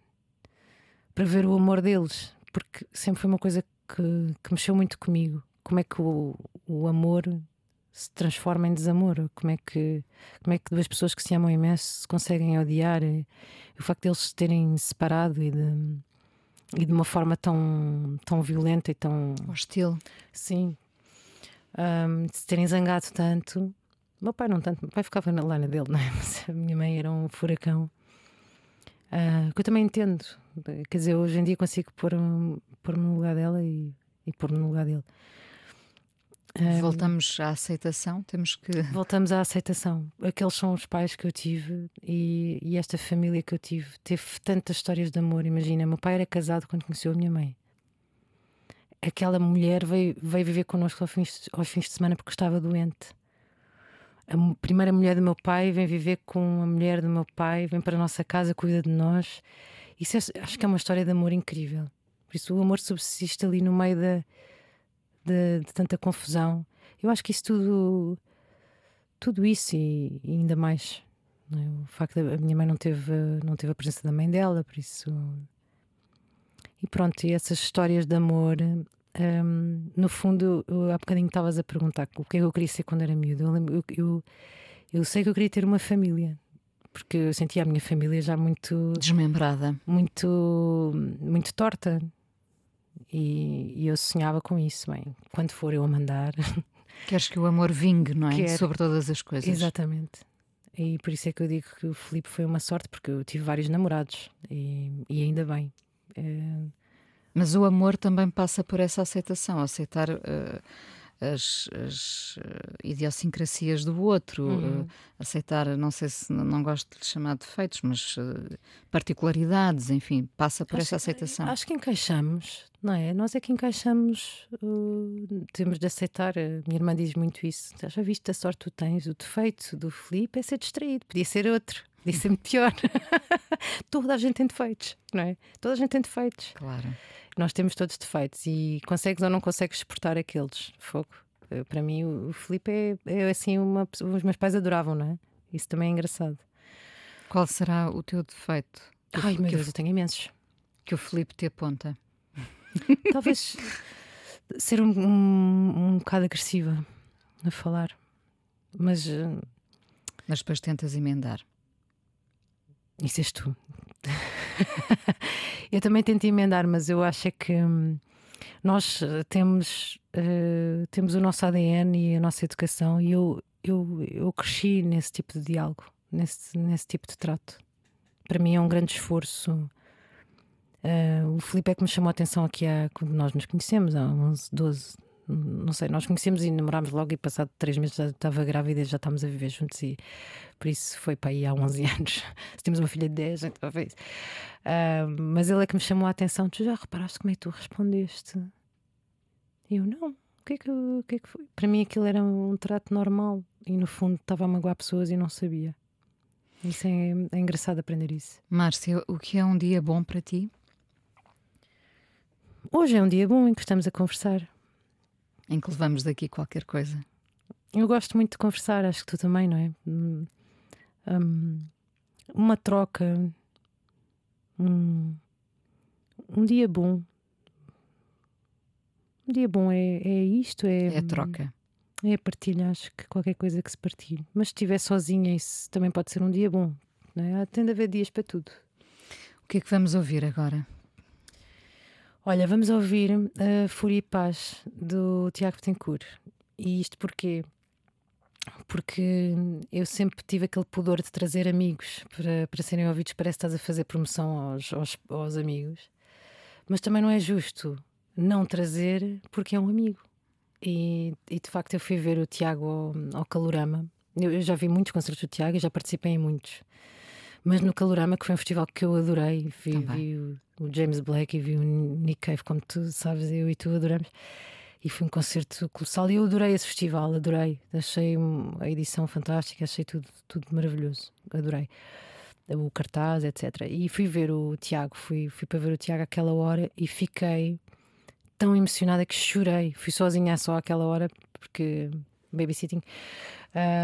para ver o amor deles, porque sempre foi uma coisa que, que mexeu muito comigo. Como é que o, o amor se transforma em desamor? Como é que como é que duas pessoas que se amam imenso se conseguem odiar? E o facto de eles se terem separado e de e de uma forma tão tão violenta e tão hostil. Sim, um, de se terem zangado tanto. Meu pai não tanto, meu pai ficava na lana dele, não é? Mas a minha mãe era um furacão. Uh, que eu também entendo. Quer dizer, hoje em dia consigo pôr-me pôr no lugar dela e, e pôr-me no lugar dele. Voltamos à aceitação, temos que. Voltamos à aceitação. Aqueles são os pais que eu tive e, e, esta família que eu tive teve tantas histórias de amor. Imagina, meu pai era casado quando conheceu a minha mãe aquela mulher veio, veio viver connosco aos fins, aos fins de semana porque estava doente. A primeira mulher do meu pai vem viver com a mulher do meu pai, vem para a nossa casa, cuida de nós. Isso é, acho que é uma história de amor incrível. Por isso o amor subsiste ali no meio da, de, de tanta confusão. Eu acho que isso tudo, tudo isso e, e ainda mais. É? O facto de a minha mãe não teve, não teve a presença da mãe dela, por isso e pronto, e essas histórias de amor, um, no fundo, eu, há bocadinho estavas a perguntar o que é que eu queria ser quando era miúdo. Eu, eu, eu sei que eu queria ter uma família, porque eu sentia a minha família já muito desmembrada, muito, muito torta. E, e eu sonhava com isso, bem, quando for eu a mandar. Queres que o amor vingue, não é? Sobre todas as coisas. Exatamente. E por isso é que eu digo que o Filipe foi uma sorte, porque eu tive vários namorados e, e ainda bem. É... Mas o amor também passa por essa aceitação, aceitar uh, as, as uh, idiosincrasias do outro, uhum. uh, aceitar, não sei se não gosto de lhe chamar defeitos, mas particularidades, enfim, passa por acho, essa aceitação. Acho que encaixamos, não é? Nós é que encaixamos, temos de aceitar. A minha irmã diz muito isso. Já viste a sorte que tu tens? O defeito do Filipe é ser distraído, podia ser outro. Podia ser muito pior. Toda a gente tem defeitos, não é? Toda a gente tem defeitos. Claro. Nós temos todos defeitos e consegues ou não consegues exportar aqueles. Fogo. Eh, para mim, o Felipe é, é assim uma. Os meus pais adoravam, não é? Isso também é engraçado. Qual será o teu defeito? Ai, meu Deus, eu tenho imensos. Que o Felipe te aponta. Talvez ser um, um, um bocado agressiva a falar. Mas. Eh, Mas depois tentas emendar. Isso és tu. eu também tento emendar, mas eu acho é que hum, nós eh, temos, uh, temos o nosso ADN e a nossa educação, e eu, eu, eu cresci nesse tipo de diálogo, nesse, nesse tipo de trato. Para mim é um grande esforço. Uh, o Filipe é que me chamou a atenção aqui há, quando nós nos conhecemos, há 11, 12, não sei, nós conhecemos e namorámos logo e passado três meses já estava grávida e já estávamos a viver juntos e por isso foi para aí há 11 anos. Temos uma filha de 10, então foi isso. Uh, mas ele é que me chamou a atenção. Tu já reparaste como é que tu respondeste? Eu, não. O que, é que, o que é que foi? Para mim aquilo era um trato normal e no fundo estava a magoar pessoas e não sabia. Isso é, é engraçado aprender isso. Márcia, o que é um dia bom para ti? Hoje é um dia bom em que estamos a conversar em que levamos daqui qualquer coisa. Eu gosto muito de conversar, acho que tu também, não é? Um, hum, uma troca, um, um dia bom. Um dia bom é, é isto, é, é a troca. É a partilha, acho que qualquer coisa que se partilhe. Mas se estiver sozinha, isso também pode ser um dia bom. não é? Tem de haver dias para tudo. O que é que vamos ouvir agora? Olha, vamos ouvir a Fúria e Paz do Tiago Betancourt. E isto porquê? Porque eu sempre tive aquele pudor de trazer amigos para, para serem ouvidos. Parece que estás a fazer promoção aos, aos, aos amigos, mas também não é justo não trazer porque é um amigo. E, e de facto eu fui ver o Tiago ao, ao Calorama. Eu, eu, já vi muitos concertos do Tiago e já participei em muitos. Mas no Calorama, que foi um festival que eu adorei, vi, vi o, James Blake e vi o Nick Cave, como tu sabes, eu e tu adoramos. E foi um concerto colossal e eu adorei esse festival, adorei. Achei a edição fantástica, achei tudo, tudo maravilhoso, adorei. O cartaz, etc. E fui ver o Tiago, fui, fui para ver o Tiago àquela hora e fiquei tão emocionada que chorei. Fui sozinha só àquela hora, porque babysitting.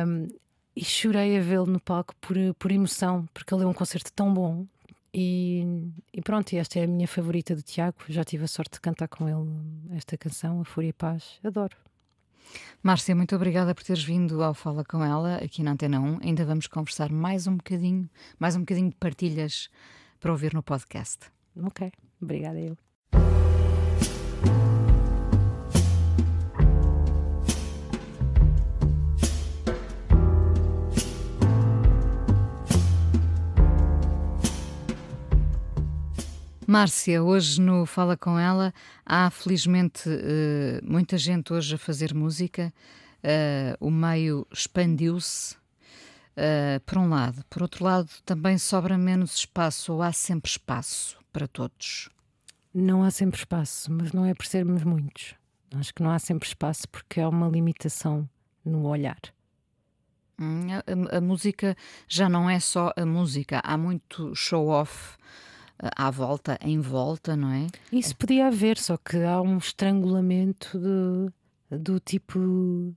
Um, e chorei a vê-lo no palco por, por emoção, porque ele é um concerto tão bom. E, e pronto, esta é a minha favorita do Tiago. Já tive a sorte de cantar com ele esta canção, A Fúria e Paz. Adoro. Márcia, muito obrigada por teres vindo ao Fala com ela aqui na Antena 1. Ainda vamos conversar mais um bocadinho, mais um bocadinho de partilhas para ouvir no podcast. Ok, obrigada eu. Márcia, hoje no Fala Com Ela há felizmente uh, muita gente hoje a fazer música, uh, o meio expandiu-se uh, por um lado, por outro lado também sobra menos espaço ou há sempre espaço para todos? Não há sempre espaço, mas não é por sermos muitos. Acho que não há sempre espaço porque há uma limitação no olhar. Hum, a, a, música já não é só a música, há muito show-off à volta, em volta, não é? Isso podia haver, só que há um estrangulamento de, do tipo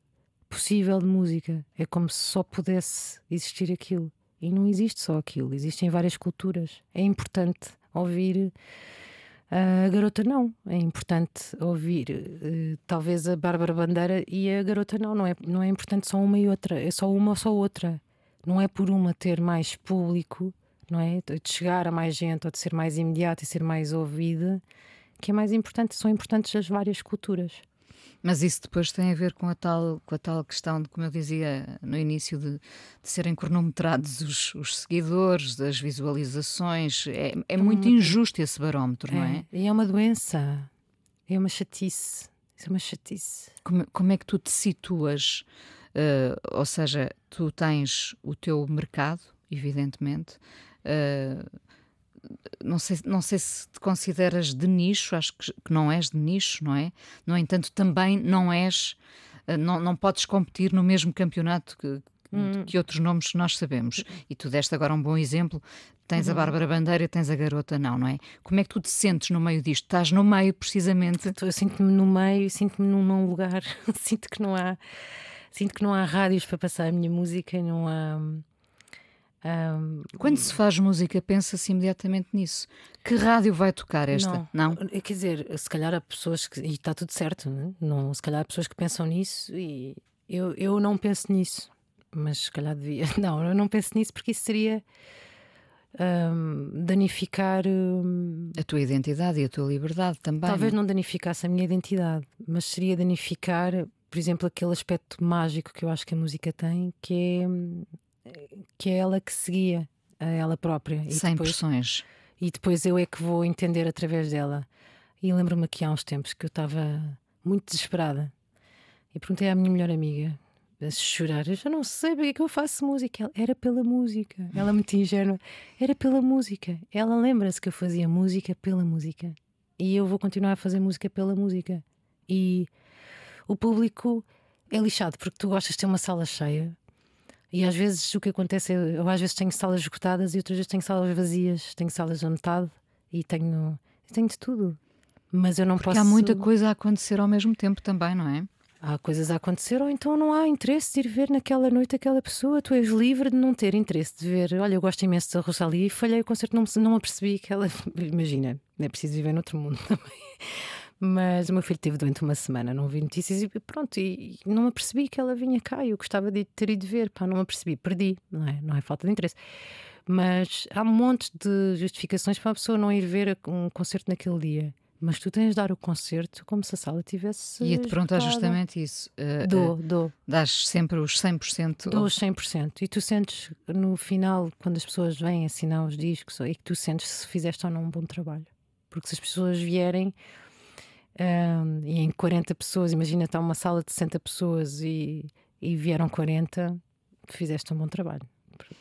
possível de música. É como se só pudesse existir aquilo. E não existe só aquilo, existem várias culturas. É importante ouvir. A garota não, é importante ouvir uh, talvez a Bárbara Bandeira e a garota não, não é, não é importante só uma e outra, é só uma ou só outra. Não é por uma ter mais público não é? De chegar a mais gente ou de ser mais imediata e ser mais ouvida, que é mais importante, são importantes as várias culturas. Mas isso depois tem a ver com a tal, com a tal questão de, como eu dizia no início, de, de serem cronometrados os, os, seguidores, as visualizações. É, é, é muito uma... injusto esse barómetro, é, não é? E é uma doença, é uma chatice. Isso é uma chatice. Como, como é que tu te situas? Uh, ou seja, tu tens o teu mercado, evidentemente, Uh, não sei, não sei se te consideras de nicho, acho que, que, não és de nicho, não é? No entanto, também não és, uh, não, não podes competir no mesmo campeonato que, hum. que outros nomes que nós sabemos. E tu deste agora um bom exemplo. Tens uhum. a Bárbara Bandeira e tens a garota, não, não é? Como é que tu te sentes no meio disto? Estás no meio, precisamente. Eu sinto-me no meio, sinto-me num, num lugar, sinto que não há, sinto que não há rádios para passar a minha música, não há um, Quando se faz música, pensa-se imediatamente nisso. Que rádio vai tocar esta? Não. não? Quer dizer, se calhar há pessoas que. E está tudo certo, não, é? não Se calhar há pessoas que pensam nisso e eu, eu não penso nisso. Mas se calhar devia. Não, eu não penso nisso porque isso seria. Um, danificar um, a tua identidade e a tua liberdade também. Talvez não danificasse a minha identidade, mas seria danificar, por exemplo, aquele aspecto mágico que eu acho que a música tem, que é que é ela que seguia a ela própria. E Sem depois, pressões. E depois eu é que vou entender através dela. E lembro-me que há uns tempos que eu estava muito desesperada e perguntei à minha melhor amiga, a chorar, eu já não sei porque é que eu faço música. Ela, era pela música. Ela muito ingênua. Era pela música. Ela lembra-se que eu fazia música pela música. E eu vou continuar a fazer música pela música. E o público é lixado porque tu gostas de ter uma sala cheia e às vezes o que acontece é eu às vezes tenho salas esgotadas e outras vezes tenho salas vazias, tenho salas a metade e tenho, tenho de tudo. Mas eu não Porque posso. há muita coisa a acontecer ao mesmo tempo também, não é? Há coisas a acontecer, ou então não há interesse de ir ver naquela noite aquela pessoa. Tu és livre de não ter interesse de ver. Olha, eu gosto imenso da Rosalie e falhei o concerto, não, não me apercebi que ela. Imagina, é preciso viver noutro mundo também. Mas o meu filho esteve doente uma semana, não vi notícias e pronto, e, não me apercebi que ela vinha cá. Eu gostava de ter ido ver, pá, não me apercebi, perdi, não é? Não é falta de interesse. Mas há um monte de justificações para a pessoa não ir ver um concerto naquele dia. Mas tu tens de dar o concerto como se a sala tivesse. E te perguntar justamente isso. Uh, dou, uh, dou. Dás sempre os 100%? Dou os 100%. E tu sentes no final, quando as pessoas vêm assinar os discos, e que tu sentes se fizeste ou não um bom trabalho. Porque se as pessoas vierem. E em 40 pessoas, imagina, está uma sala de 60 pessoas e, e vieram 40, fizeste um bom trabalho.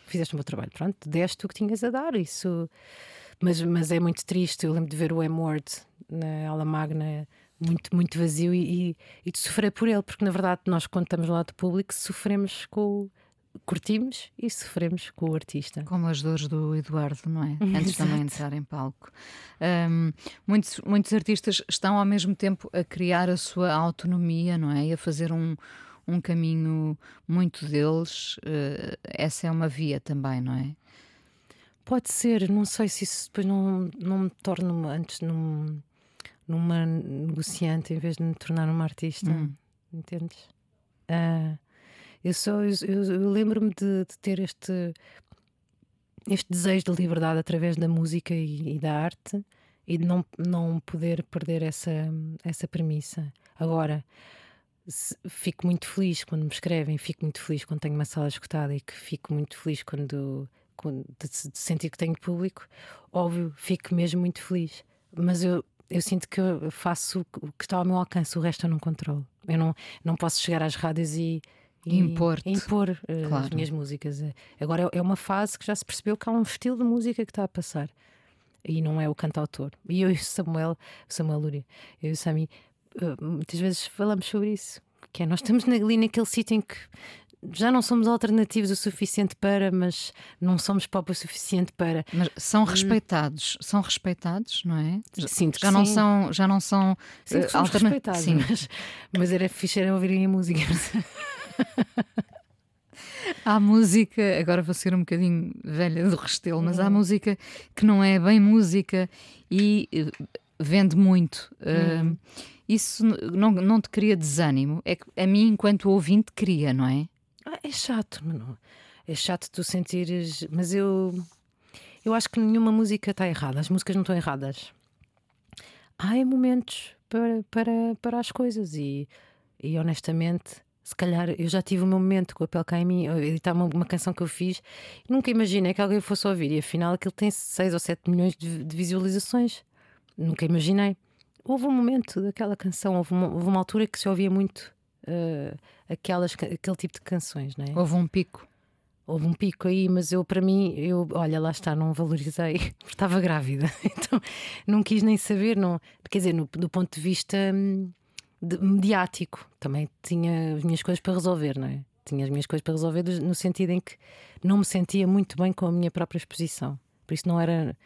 Fizeste um bom trabalho, pronto, deste o que tinhas a dar, isso. Mas, mas é muito triste. Eu lembro de ver o M-Word na aula magna muito, muito vazio e, e, e, de sofrer por ele, porque na verdade nós, quando estamos no lado público, sofremos com o. Curtimos e sofremos com o artista. Como as dores do Eduardo, não é? Antes de também entrar em palco. Um, muitos, muitos artistas estão ao mesmo tempo a criar a sua autonomia, não é? E a fazer um, um caminho muito deles. Uh, essa é uma via também, não é? Pode ser, não sei se isso depois não, não me torna antes num, numa negociante em vez de me tornar uma artista. Hum. Entendes? Uh, eu, eu, eu lembro-me de, de, ter este, este desejo de liberdade através da música e, e, da arte e de não, não poder perder essa, essa premissa. Agora, fico muito feliz quando me escrevem, fico muito feliz quando tenho uma sala escutada e que fico muito feliz quando de, de sentir que tenho público, óbvio, fico mesmo muito feliz. Mas eu, eu sinto que eu faço o que está ao meu alcance, o resto eu não controlo. Eu não, não posso chegar às rádios e, e impor, impor uh, claro. as minhas músicas. Agora é, é uma fase que já se percebeu que há um estilo de música que está a passar e não é o cantautor. E eu e o Samuel, Samuel Lúria, eu e o Sami, uh, muitas vezes falamos sobre isso. Que é, nós estamos ali naquele sítio em que já não somos alternativos o suficiente para, mas não somos pop o suficiente para. Mas são hum. respeitados, são respeitados, não é? Sinto já não são, já não são uh, respeitados, sim. Mas, mas era fixe era ouvirem a música. há música, agora vou ser um bocadinho velha do restelo, mas há hum. música que não é bem música e uh, vende muito. Uh, isso não, não te cria desânimo? É que a mim, enquanto ouvinte, cria, não é? Ah, é chato, mano. É chato tu sentires. Mas eu. Eu acho que nenhuma música está errada. As músicas não estão erradas. Há momentos para, para, para as coisas e, e honestamente se calhar eu já tive o meu momento com a pele cá em mim, editar uma, uma canção que eu fiz, nunca imaginei que alguém fosse ouvir, e afinal aquilo tem 6 ou 7 milhões de, de, visualizações. Nunca imaginei. Houve um momento daquela canção, houve uma, houve uma altura que se ouvia muito uh, aquelas, aquele tipo de canções, não é? Houve um pico. Houve um pico aí, mas eu, para mim, eu, olha, lá está, não valorizei, estava grávida, então não quis nem saber, não, quer dizer, no, do ponto de vista hum, de, mediático, também tinha as minhas coisas para resolver, não é? Tinha as minhas coisas para resolver no sentido em que não me sentia muito bem com a minha própria exposição, por isso não era,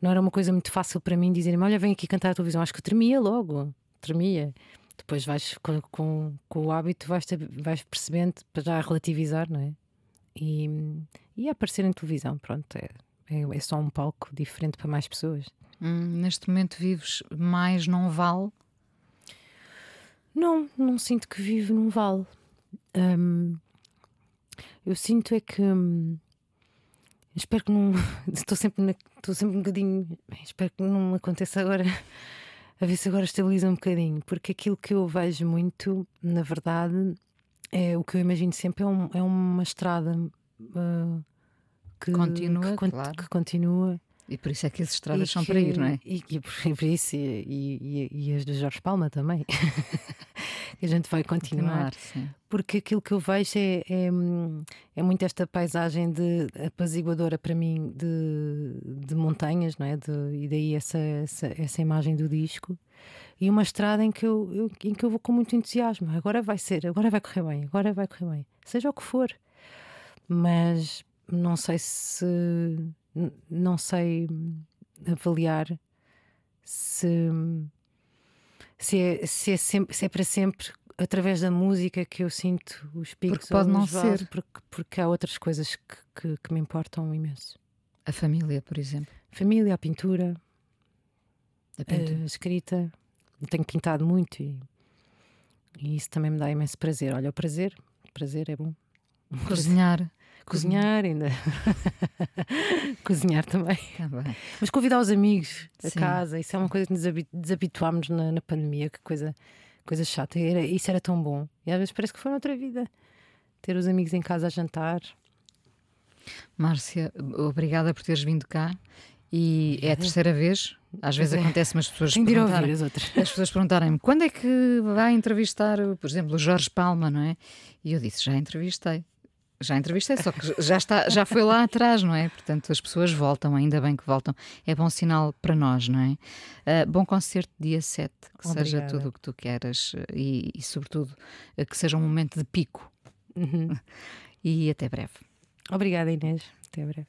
não era uma coisa muito fácil para mim dizer-me: Olha, vem aqui cantar a televisão, acho que tremia logo, tremia depois vais com, com, com o hábito vais, vais percebendo para já relativizar, não é? E, e aparecer em televisão, pronto, é, é, é, só um palco diferente para mais pessoas. Hum, neste momento vives mais num vale? Não, não sinto que vivo num vale. Hum, eu sinto é que hum, espero que não estou sempre na, estou sempre um bocadinho espero que não aconteça agora a ver se agora estabiliza um bocadinho, porque aquilo que eu vejo muito, na verdade, é o que eu imagino sempre é, um, é uma estrada uh, que continua, que, claro. que, continua. E por isso é que as estradas são que, para ir, não é? E, e por isso, e, e, e as de Jorge Palma também. que a gente vai continuar. continuar porque aquilo que eu vejo é, é, é, muito esta paisagem de apaziguadora para mim de, de montanhas, não é? De, e daí essa, essa, essa, imagem do disco. E uma estrada em que, eu, eu, em que eu vou com muito entusiasmo. Agora vai ser, agora vai correr bem, agora vai correr bem. Seja o que for. Mas não sei se. Não sei avaliar se se é, se é, sempre, se é para sempre através da música que eu sinto os picos porque pode não ser. porque, porque há outras coisas que, que, que, me importam imenso. A família por exemplo. A família a pintura a, pintura. a escrita. Eu tenho pintado muito e, e, isso também me dá imenso prazer. Olha o prazer o prazer é bom. Cozinhar Cozinhar ainda. Cozinhar também. Tá. Mas convidar os amigos a Sim. casa, isso é uma coisa que nos desabituámos na, na pandemia, que coisa, coisa chata. Era- isso era tão bom. E às vezes parece que foi noutra vida. Ter os amigos em casa a jantar. Márcia, obrigada por teres vindo cá. E é a terceira vez. Às vezes é. acontece-me as pessoas perguntarem, as outras. as pessoas perguntarem-me quando é que vai entrevistar, por exemplo, o Jorge Palma, não é? E eu disse, já entrevistei. Já entrevistei, só que já, está, já foi lá atrás, não é? Portanto, as pessoas voltam, ainda bem que voltam. É bom sinal para nós, não é? Ah, bom concerto dia 7, que seja Obrigada. tudo o que tu queras e, e, sobretudo, eh, que seja um momento de pico. Uhum. E até breve. Obrigada, Inês. Até breve.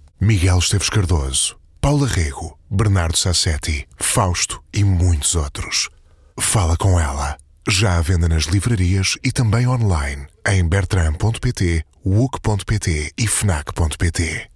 Miguel Esteves Cardoso, Paula Rego, Bernardo Sassetti, Fausto e muitos outros. Fala com ela. Já à venda nas livrarias e também online em bertram.pt, wook.pt e fnac.pt.